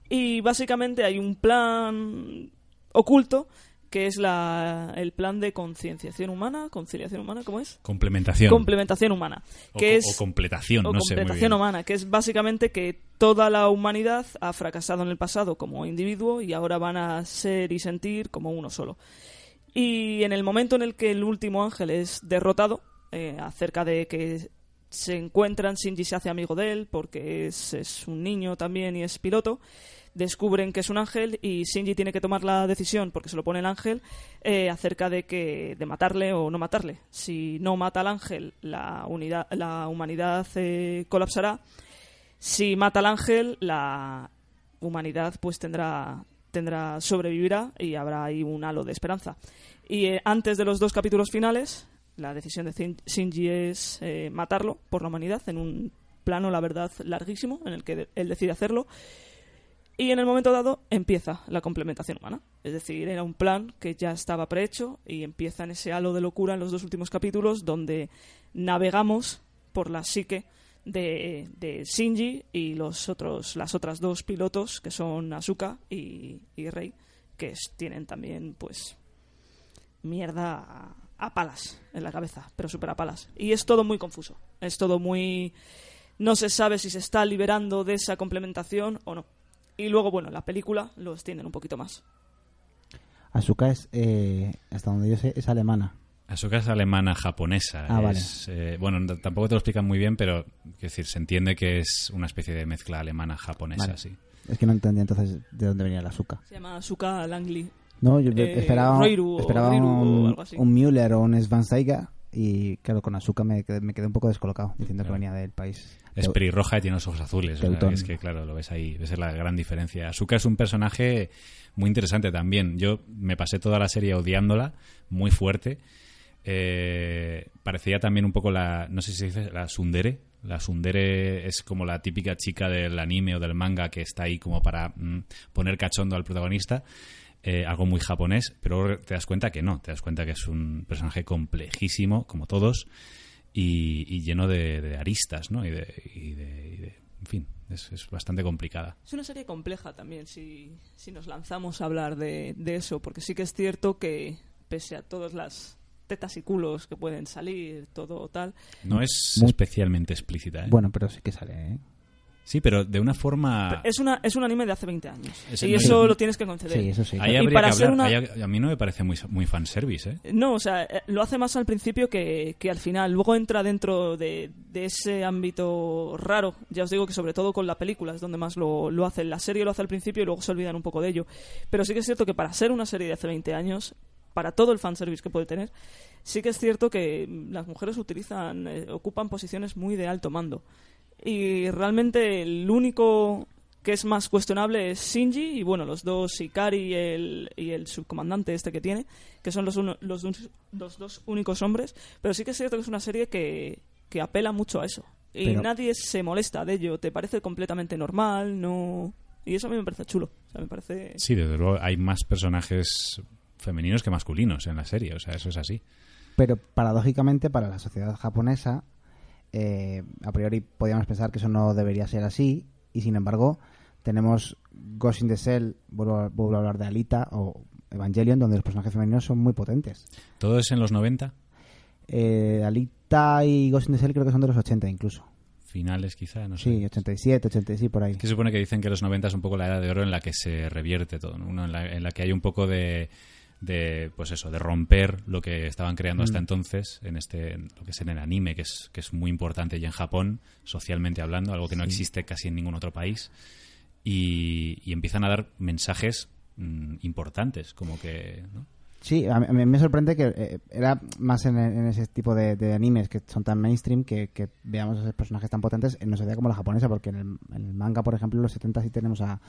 Y básicamente hay un plan oculto que es la, el plan de concienciación humana, conciliación humana, ¿cómo es?
complementación
Complementación humana,
o,
que
co-
es
o completación
o
no sé muy
completación
bien.
humana, que es básicamente que toda la humanidad ha fracasado en el pasado como individuo y ahora van a ser y sentir como uno solo. Y en el momento en el que el último ángel es derrotado, eh, acerca de que se encuentran, Shinji se hace amigo de él porque es, es un niño también y es piloto, descubren que es un ángel y Shinji tiene que tomar la decisión, porque se lo pone el ángel, eh, acerca de que de matarle o no matarle. Si no mata al ángel, la, unidad, la humanidad eh, colapsará. Si mata al ángel, la humanidad pues tendrá tendrá sobrevivirá y habrá ahí un halo de esperanza. Y eh, antes de los dos capítulos finales, la decisión de Shin- Shinji es eh, matarlo por la humanidad en un plano, la verdad, larguísimo, en el que él decide hacerlo. Y en el momento dado empieza la complementación humana. Es decir, era un plan que ya estaba prehecho y empieza en ese halo de locura en los dos últimos capítulos donde navegamos por la psique de, Shinji y los otros, las otras dos pilotos que son Asuka y, y Rei, que tienen también pues mierda a, a palas en la cabeza, pero súper a palas. Y es todo muy confuso. Es todo muy... No se sabe si se está liberando de esa complementación o no. Y luego, bueno, la película lo extienden un poquito más.
Asuka es, eh, hasta donde yo sé, es alemana.
Asuka es alemana japonesa.
Ah,
es, eh, bueno, no- tampoco te lo explican muy bien, pero quiero decir, se entiende que es una especie de mezcla alemana japonesa,
Vale.
sí.
Es que no entendía entonces de dónde venía la Asuka.
Se llama Asuka Langley.
No, yo
Eh,
esperaba,
Roiru o
un,
algo así.
un Müller o un Svansaiga y claro, con Asuka me quedé, me quedé un poco descolocado diciendo que venía del país.
Es pelirroja y tiene los ojos azules. o sea,
Teutón.
es que, claro, lo ves ahí. Esa es la gran diferencia. Asuka es un personaje muy interesante también. Yo me pasé toda la serie odiándola, muy fuerte. Eh, parecía también un poco la. No sé si se dice la Sundere. La Sundere es como la típica chica del anime o del manga que está ahí como para mm, poner cachondo al protagonista. Eh, algo muy japonés, pero te das cuenta que no. Te das cuenta que es un personaje complejísimo, como todos y, y lleno de, de aristas, ¿no? Y de, y de- y de- en fin, es, es bastante complicada.
Es una serie compleja también si, si nos lanzamos a hablar de, de eso, porque sí que es cierto que pese a todas las tetas y culos que pueden salir, todo tal,
No es
Muy-
especialmente explícita, ¿eh?
Bueno, pero sí que sale, ¿eh?
Sí, pero de una forma...
es, una, es un anime de hace 20 años.
Es
y eso lo tienes que conceder.
Sí, eso sí.
Ahí
Y
habría
para
que hablar.
una-
ahí a, a mí no me parece muy, muy fanservice, ¿eh?
No, o sea, eh, lo hace más al principio que, que al final. Luego entra dentro de, de ese ámbito raro. Ya os digo que sobre todo con la película es donde más lo, lo hace. La serie lo hace al principio y luego se olvidan un poco de ello. Pero sí que es cierto que para ser una serie de hace 20 años, para todo el fanservice que puede tener, sí que es cierto que las mujeres utilizan, eh, ocupan posiciones muy de alto mando. Y realmente el único que es más cuestionable es Shinji y bueno, los dos Ikari y el, y el subcomandante este que tiene, que son los, uno- los, dos- los dos únicos hombres, pero sí que es cierto que es una serie que, que apela mucho a eso. Y
Pero-
nadie se molesta de ello, te parece completamente normal, no... Y eso a mí me parece chulo, o sea, me parece...
Sí, desde luego hay más personajes femeninos que masculinos en la serie, o sea, eso es así.
Pero paradójicamente para la sociedad japonesa, eh, a priori podríamos pensar que eso no debería ser así, y sin embargo tenemos Ghost in the Shell, vuelvo a, vuelvo a hablar de Alita, o Evangelion, donde los personajes femeninos son muy potentes.
¿Todo es en los 90?
Eh, Alita y Ghost in the Shell creo que son de los 80 incluso.
Finales quizá, no sé.
Sí, 87, 86, por ahí.
Es que se supone que dicen que los 90 es un poco la era de oro en la que se revierte todo, ¿no? Uno en, la, en la que hay un poco de, de, pues eso, de romper lo que estaban creando hasta
Mm.
entonces en este, en lo que es en el anime, que es, que es muy importante ya en Japón, socialmente hablando, algo que no existe casi en ningún otro país. Y, y empiezan a dar mensajes mm, importantes, como que, ¿no?
Sí, a mí, a mí me sorprende que eh, era más en, en ese tipo de, de animes que son tan mainstream que, que veamos esos personajes tan potentes en una sociedad como la japonesa, porque en el, en el manga, por ejemplo, en los 70 sí tenemos a,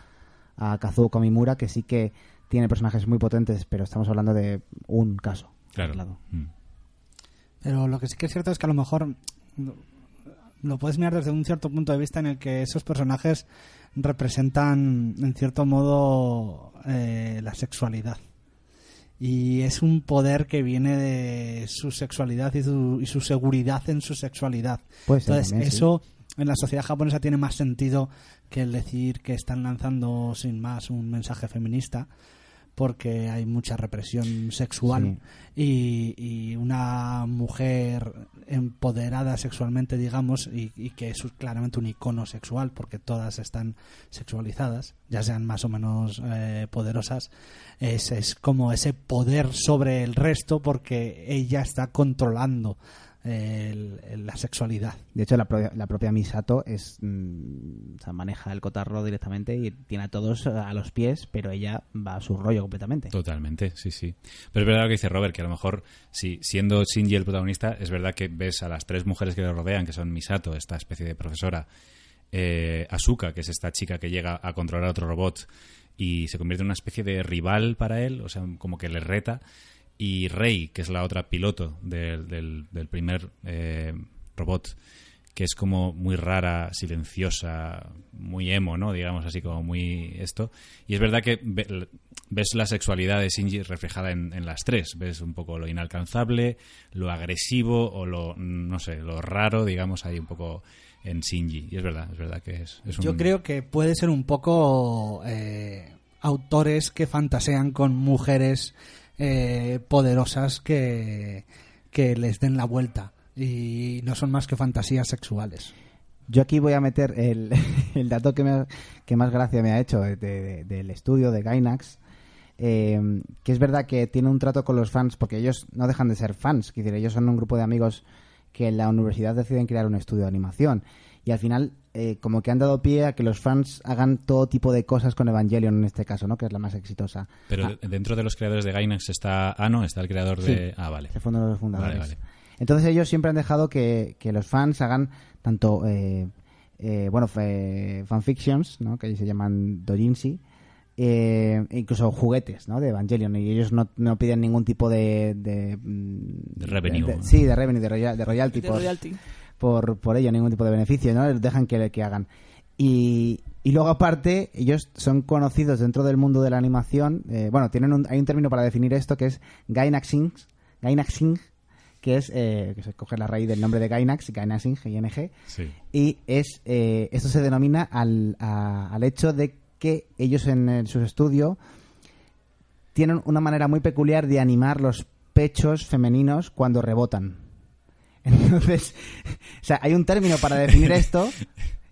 a Kazuo Komimura, que sí que tiene personajes muy potentes, pero estamos hablando de un caso.
Claro.
aislado.
Mm.
Pero lo que sí que es cierto es que a lo mejor lo- puedes mirar desde un cierto punto de vista en el que esos personajes representan, en cierto modo, eh, la sexualidad. Y es un poder que viene de su sexualidad y su, y su seguridad en su sexualidad.
Puede ser
Entonces,
también, sí.
En la sociedad japonesa tiene más sentido que el decir que están lanzando sin más un mensaje feminista, porque hay mucha represión sexual y, y una mujer empoderada sexualmente, digamos, y, y que es claramente un icono sexual, porque todas están sexualizadas, ya sean más o menos eh, poderosas, es, es como ese poder sobre el resto, porque ella está controlando el- la sexualidad.
De hecho, la, pro- la propia Misato es, mm, o sea, maneja el cotarro directamente y tiene a todos a los pies, pero ella va a su rollo completamente.
Totalmente, sí, sí. Pero es verdad lo que dice Robert, que a lo mejor, si siendo Shinji el protagonista, es verdad que ves a las tres mujeres que le rodean, que son Misato, esta especie de profesora, eh, Asuka, que es esta chica que llega a controlar a otro robot y se convierte en una especie de rival para él, o sea, como que le reta, y Rei, que es la otra piloto del, del- del primer eh, robot, que es como muy rara, silenciosa, muy emo, ¿no? Digamos así, como muy esto. Y es verdad que ve- ves la sexualidad de Shinji reflejada en, las tres. Ves un poco lo inalcanzable, lo agresivo o lo, no sé, lo raro, digamos, ahí un poco en Shinji. Y es verdad, es verdad que es, es un...
Yo creo que puede ser un poco eh, autores que fantasean con mujeres eh, poderosas que, que les den la vuelta y no son más que fantasías sexuales.
Yo aquí voy a meter el, el dato que, me- que más gracia me ha hecho de- de- del estudio de Gainax, eh, que es verdad que tiene un trato con los fans, porque ellos no dejan de ser fans, ellos son un grupo de amigos que en la universidad deciden crear un estudio de animación. Y al final, eh, como que han dado pie a que los fans hagan todo tipo de cosas con Evangelion en este caso, ¿no? Que es la más exitosa.
Pero
Ah,
de- dentro de los creadores de Gainax está... Ah, no, está el creador de... Ah, vale.
Ese fue uno de los fundadores.
Vale, vale.
Entonces ellos siempre han dejado que, que los fans hagan tanto, eh, eh, bueno, fanfictions, ¿no? que se llaman dojinshi, eh, e incluso juguetes ¿no? de Evangelion, y ellos no, no piden ningún tipo de... De, mm,
De revenue.
de- sí, de revenue, de, royal- de royalty,
de
por,
royalty.
Por, por ello, ningún tipo de beneficio, ¿no? Les dejan que, que hagan. Y, y luego aparte, ellos son conocidos dentro del mundo de la animación, eh, bueno, tienen un, hay un término para definir esto que es Gainaxing, Gainaxing, que es, eh, que se coge la raíz del nombre de Gainax, Gainaxing, ING,
Sí.
y es eh, esto se denomina al, a- al hecho de que ellos en, el- sus estudios tienen una manera muy peculiar de animar los pechos femeninos cuando rebotan. Entonces, o sea, hay un término para definir esto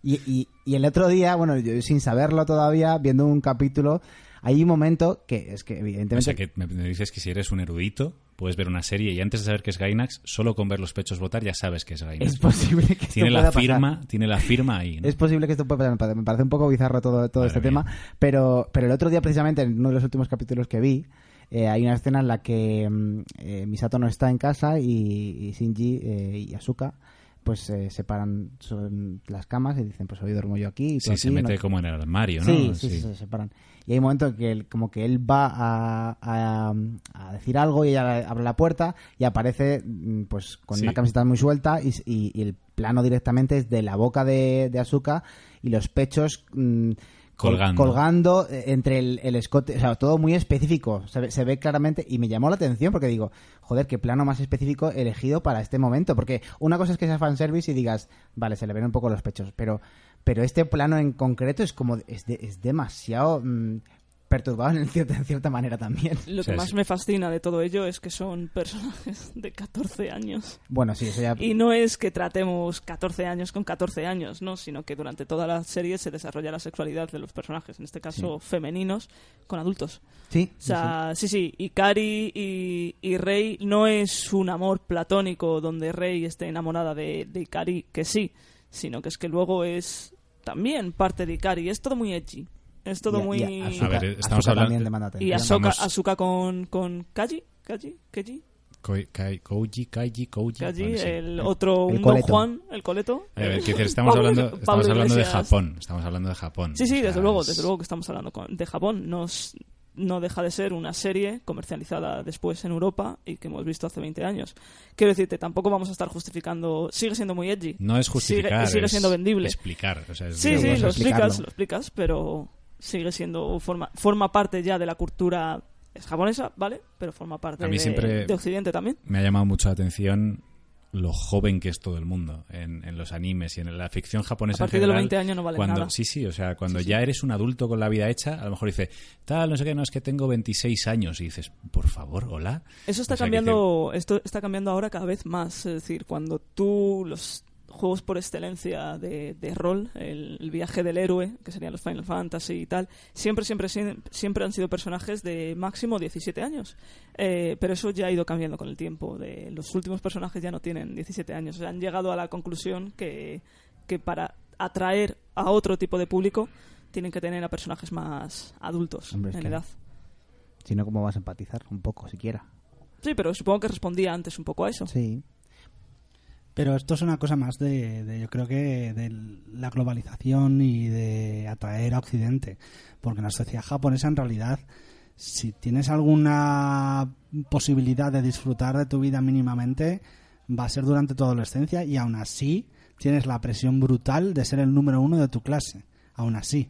y, y- y el otro día, bueno, yo sin saberlo todavía, viendo un capítulo, hay un momento que es que evidentemente...
O sea, que me dices que si eres un erudito, puedes ver una serie y antes de saber que es Gainax, solo con ver los pechos botar ya sabes que es Gainax.
Es posible que esto
tiene la
pueda pasar.
firma, tiene la firma ahí. ¿no?
Es posible que esto pueda pasar. Me parece un poco bizarro todo, todo
Madre
este
mía.
tema. Pero, pero el otro día, precisamente, en uno de los últimos capítulos que vi, eh, hay una escena en la que mm, eh, Misato no está en casa y, y Shinji eh, y Asuka pues se separan son las camas y dicen, pues hoy duermo yo aquí. Y
Sí, se mete
no-
como en el armario, ¿no?
Sí, sí, sí, se separan. Y hay un momento que él, como que él va a, a- a decir algo y ella abre la puerta y aparece mm, pues con
Sí.
una camiseta muy suelta y, y- y el plano directamente es de la boca de, de Asuka y los pechos mm,
Colgando.
colgando eh, entre el, el escote, o sea, todo muy específico, se ve, se ve claramente y me llamó la atención porque digo, joder, qué plano más específico elegido para este momento, porque una cosa es que sea fanservice y digas, vale, se le ven un poco los pechos, pero pero este plano en concreto es como es, de- es demasiado mm, perturbado en, cierta, en cierta manera también.
Lo que más
sí.
me fascina de todo ello es que son personajes de 14 años.
Bueno, sí, eso ya
Y no es que tratemos 14 años con 14 años, ¿no? Sino que durante toda la serie se desarrolla la sexualidad de los personajes, en este caso femeninos, con adultos.
sí,
O sea, sí, sí, Ikari y, y Rey no es un amor platónico donde Rey esté enamorada de, de Ikari, que sí, sino que es que luego es también parte de Ikari. Es todo muy edgy. Es todo
Y a-
muy...
y a-
A ver,
Asuka
estamos hablando-
demanda
Y Asuka con, con Kaji, Kaji,
Kai- Koji, Kaiji, Koji.
Kaji,
bueno, sí.
el otro,
El
un Don. Juan, el coleto.
A ver, quiero decir, estamos
Pablo-
hablando,
Pablo
estamos hablando de. Japón. Estamos hablando de Japón.
Sí, sí,
O sea,
desde luego,
es-
desde luego que estamos hablando con- de Japón. Nos, no deja de ser una serie comercializada después en Europa y que hemos visto hace 20 años. Quiero decirte, tampoco vamos a estar justificando... Sigue siendo muy edgy.
No es justificar.
Sigue, siendo vendible.
Explicar. o sea, es
Sí, sí, lo explicas, lo explicas, pero sigue siendo... Forma, forma parte ya de la cultura... Es japonesa, ¿vale? Pero forma parte
A mí
de,
siempre-
de Occidente también.
Me ha llamado mucho la atención lo joven que es todo el mundo en, en los animes y en la ficción japonesa
A partir
en
de los
general,
20 años no vale
cuando,
nada.
Sí, sí, o sea, cuando ya eres un adulto con la vida hecha, a lo mejor dice, tal, no sé qué, no, es que tengo 26 años. Y dices, por favor, hola.
Eso está
O sea, que
cambiando, esto está cambiando ahora cada vez más. Es decir, cuando tú los juegos por excelencia de, de rol, el, el viaje del héroe, que serían los Final Fantasy y tal, siempre, siempre, siempre han sido personajes de máximo 17 años. Eh, pero eso ya ha ido cambiando con el tiempo. De, los últimos personajes ya no tienen 17 años. O sea, han llegado a la conclusión que, que para atraer a otro tipo de público tienen que tener a personajes más adultos
Hombre,
en edad.
Si no, ¿cómo vas a empatizar? Un poco, siquiera.
Sí, pero supongo que respondía antes un poco a eso.
Sí.
Pero esto es una cosa más de, yo creo que de la globalización y de atraer a Occidente. Porque en la sociedad japonesa en realidad, si tienes alguna posibilidad de disfrutar de tu vida mínimamente, va a ser durante tu adolescencia y aún así tienes la presión brutal de ser el número uno de tu clase. Aún así.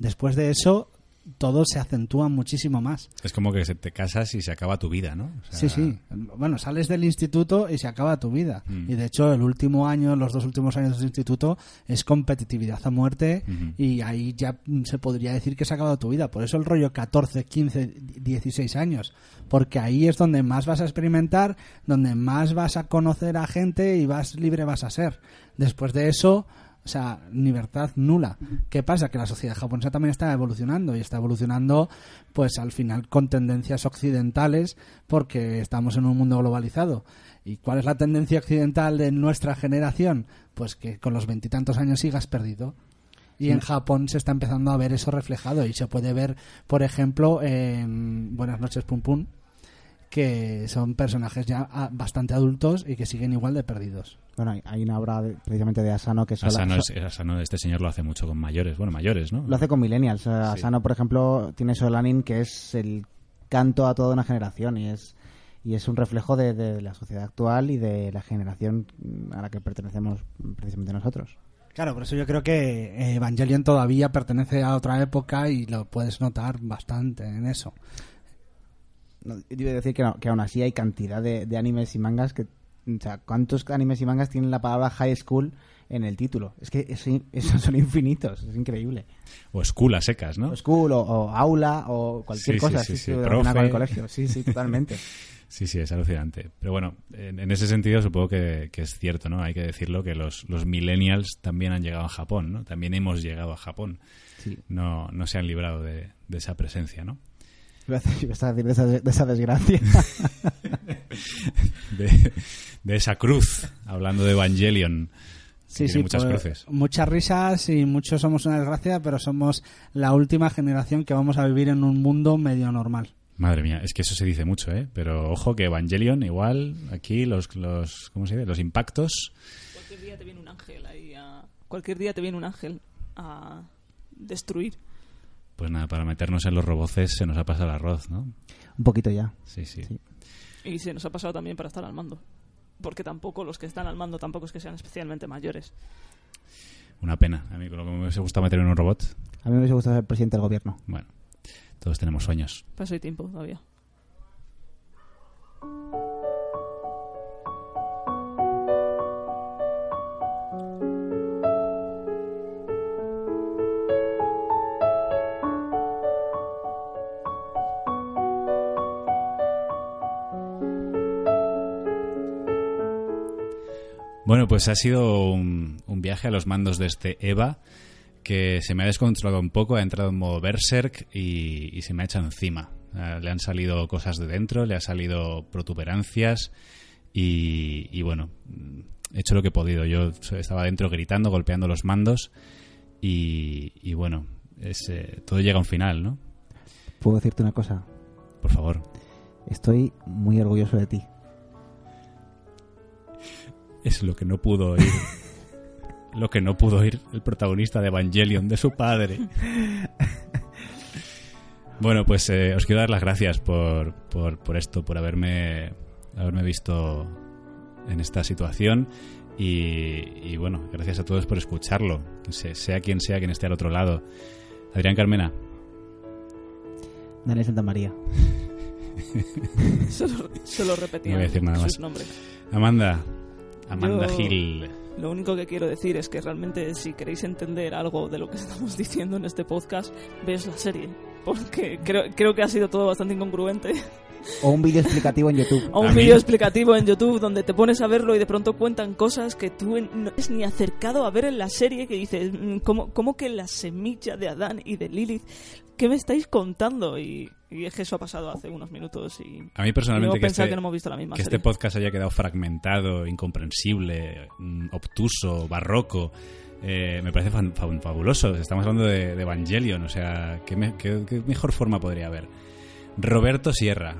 Después de eso, todo se acentúa muchísimo más.
Es como que se te casas y se acaba tu vida, ¿no? O sea,
Sí, sí. Bueno, sales del instituto y se acaba tu vida.
Mm.
Y de hecho, el último año, los dos últimos años del instituto, es competitividad a muerte. Y ahí ya se podría decir que se ha acabado tu vida. Por eso el rollo 14, 15, 16 años. Porque ahí es donde más vas a experimentar, donde más vas a conocer a gente y más libre vas a ser. Después de eso. O sea, libertad nula. ¿Qué pasa? Que la sociedad japonesa también está evolucionando y está evolucionando, pues al final con tendencias occidentales, porque estamos en un mundo globalizado. ¿Y cuál es la tendencia occidental de nuestra generación? Pues que con los veintitantos años sigas perdido. Y en Japón se está empezando a ver eso reflejado y se puede ver, por ejemplo, en Buenas noches Pum Pum, que son personajes ya ah, bastante adultos y que siguen igual de perdidos.
Bueno, hay- hay una obra de- precisamente de Asano que sola-
Asano,
so-
es- Asano, este señor lo hace mucho con mayores. Bueno, mayores, ¿no?
lo hace con millennials.
Sí.
Asano, por ejemplo, tiene Solanin que es el canto a toda una generación y es y es un reflejo de, de la sociedad actual y de la generación a la que pertenecemos precisamente nosotros.
Claro, por eso yo creo que eh, Evangelion todavía pertenece a otra época y lo puedes notar bastante en eso.
No, yo iba a decir que, no, que aún así hay cantidad de, de animes y mangas que... O sea, ¿cuántos animes y mangas tienen la palabra high school en el título? Es que es- esos son infinitos, es increíble.
O escuela secas, ¿no?
O school, o, o aula, o cualquier
Sí,
cosa
sí, sí,
con el colegio. Sí, sí, totalmente.
Sí, sí, es alucinante. Pero bueno, en, en ese sentido supongo que, que es cierto, ¿no? Hay que decirlo que los, los millennials también han llegado a Japón, ¿no? También hemos llegado a Japón.
Sí.
No, no se han librado de, de esa presencia, ¿no?
Iba a decir- de esa, de esa desgracia.
De, de esa cruz, hablando de Evangelion.
Sí, sí,
muchas
pues,
cruces.
muchas risas y muchos somos una desgracia, pero somos la última generación que vamos a vivir en un mundo medio normal.
Madre mía, es que eso se dice mucho, ¿eh? Pero ojo que Evangelion, igual, aquí los, los ¿cómo se dice? Los impactos
Cualquier día te viene un ángel ahí a... Cualquier día te viene un ángel a destruir.
Pues nada, para meternos en los roboces se nos ha pasado el arroz, ¿no?
Un poquito ya.
Sí, sí.
Sí.
Y se nos ha pasado también para estar al mando. Porque tampoco los que están al mando tampoco es que sean especialmente mayores.
Una pena. A mí con lo que me hubiese gustado meter en un robot,
A mí me hubiese gustado ser presidente del gobierno.
bueno, todos tenemos sueños.
Para eso hay tiempo todavía.
Bueno, pues ha sido un, un viaje a los mandos de este EVA que se me ha descontrolado un poco, ha entrado en modo berserk y, y se me ha echado encima. Eh, le han salido cosas de dentro, le ha salido protuberancias y, y bueno, he hecho lo que he podido. Yo estaba dentro gritando, golpeando los mandos y, y bueno, es, eh, todo llega a un final, ¿no?
Puedo decirte una cosa.
Por favor.
Estoy muy orgulloso de ti.
Es lo que no pudo oír. lo que no pudo oír el protagonista de Evangelion de su padre. bueno, pues eh, os quiero dar las gracias por, por, por esto, por haberme, haberme visto en esta situación. Y, y bueno, gracias a todos por escucharlo, se- sea quien sea quien esté al otro lado. Adrián Carmena,
Daniel Santa María.
Solo, solo repetía
No voy a decir nada
sus
más.
nombres.
Amanda, Amanda
Yo-
Gil.
Lo único que quiero decir es que realmente si queréis entender algo de lo que estamos diciendo en este podcast, veis la serie. Porque creo, creo que ha sido todo bastante incongruente.
O un vídeo explicativo en YouTube.
O un vídeo explicativo en YouTube donde te pones a verlo y de pronto cuentan cosas que tú no es ni acercado a ver en la serie que dices, mm, ¿cómo, cómo que la semilla de Adán y de Lilith? ¿Qué me estáis contando? Y, y es que eso ha pasado hace unos minutos y...
A mí personalmente que este-
que no hemos visto la misma
que
serie.
este podcast haya quedado fragmentado, incomprensible, mm, obtuso, barroco, eh, me parece fan- fabuloso. Estamos hablando de, de Evangelion, o sea, ¿qué, me- qué- qué mejor forma podría haber? Roberto Sierra.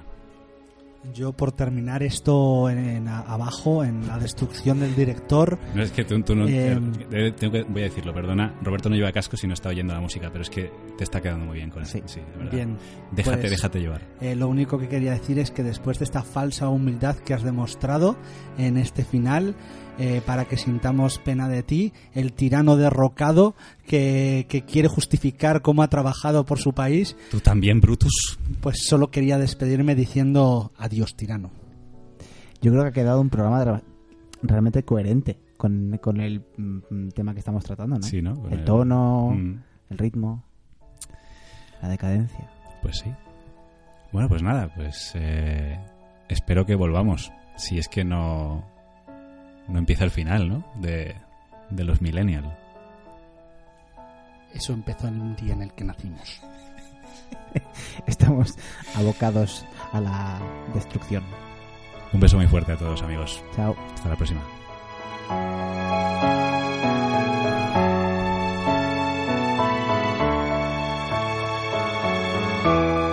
Yo por terminar esto en, en abajo, en la destrucción del director,
No es que tú, tú no,
Eh,
eh, tengo que- voy a decirlo, perdona. Roberto no lleva casco si no está oyendo la música, pero es que te está quedando muy bien con
Sí.
esto. Sí, de
bien,
Déjate,
pues-
déjate llevar.
eh, lo único que quería decir es que después de esta falsa humildad que has demostrado en este final, eh, para que sintamos pena de ti, el tirano derrocado que, que quiere justificar cómo ha trabajado por su país,
Tú también, Brutus.
pues solo quería despedirme diciendo adiós, tirano.
Yo creo que ha quedado un programa realmente coherente con, con el mm, tema que estamos tratando, ¿no?
Sí, ¿no? El-
tono,
Mm.
el ritmo, la decadencia.
Pues sí. Bueno, pues nada, pues eh, espero que volvamos. Si es que no, no empieza el final, ¿no? De, de los Millennial.
Eso empezó en un día en el que nacimos.
Estamos abocados a la destrucción.
Un beso muy fuerte a todos, amigos.
Chao.
Hasta la próxima.
Thank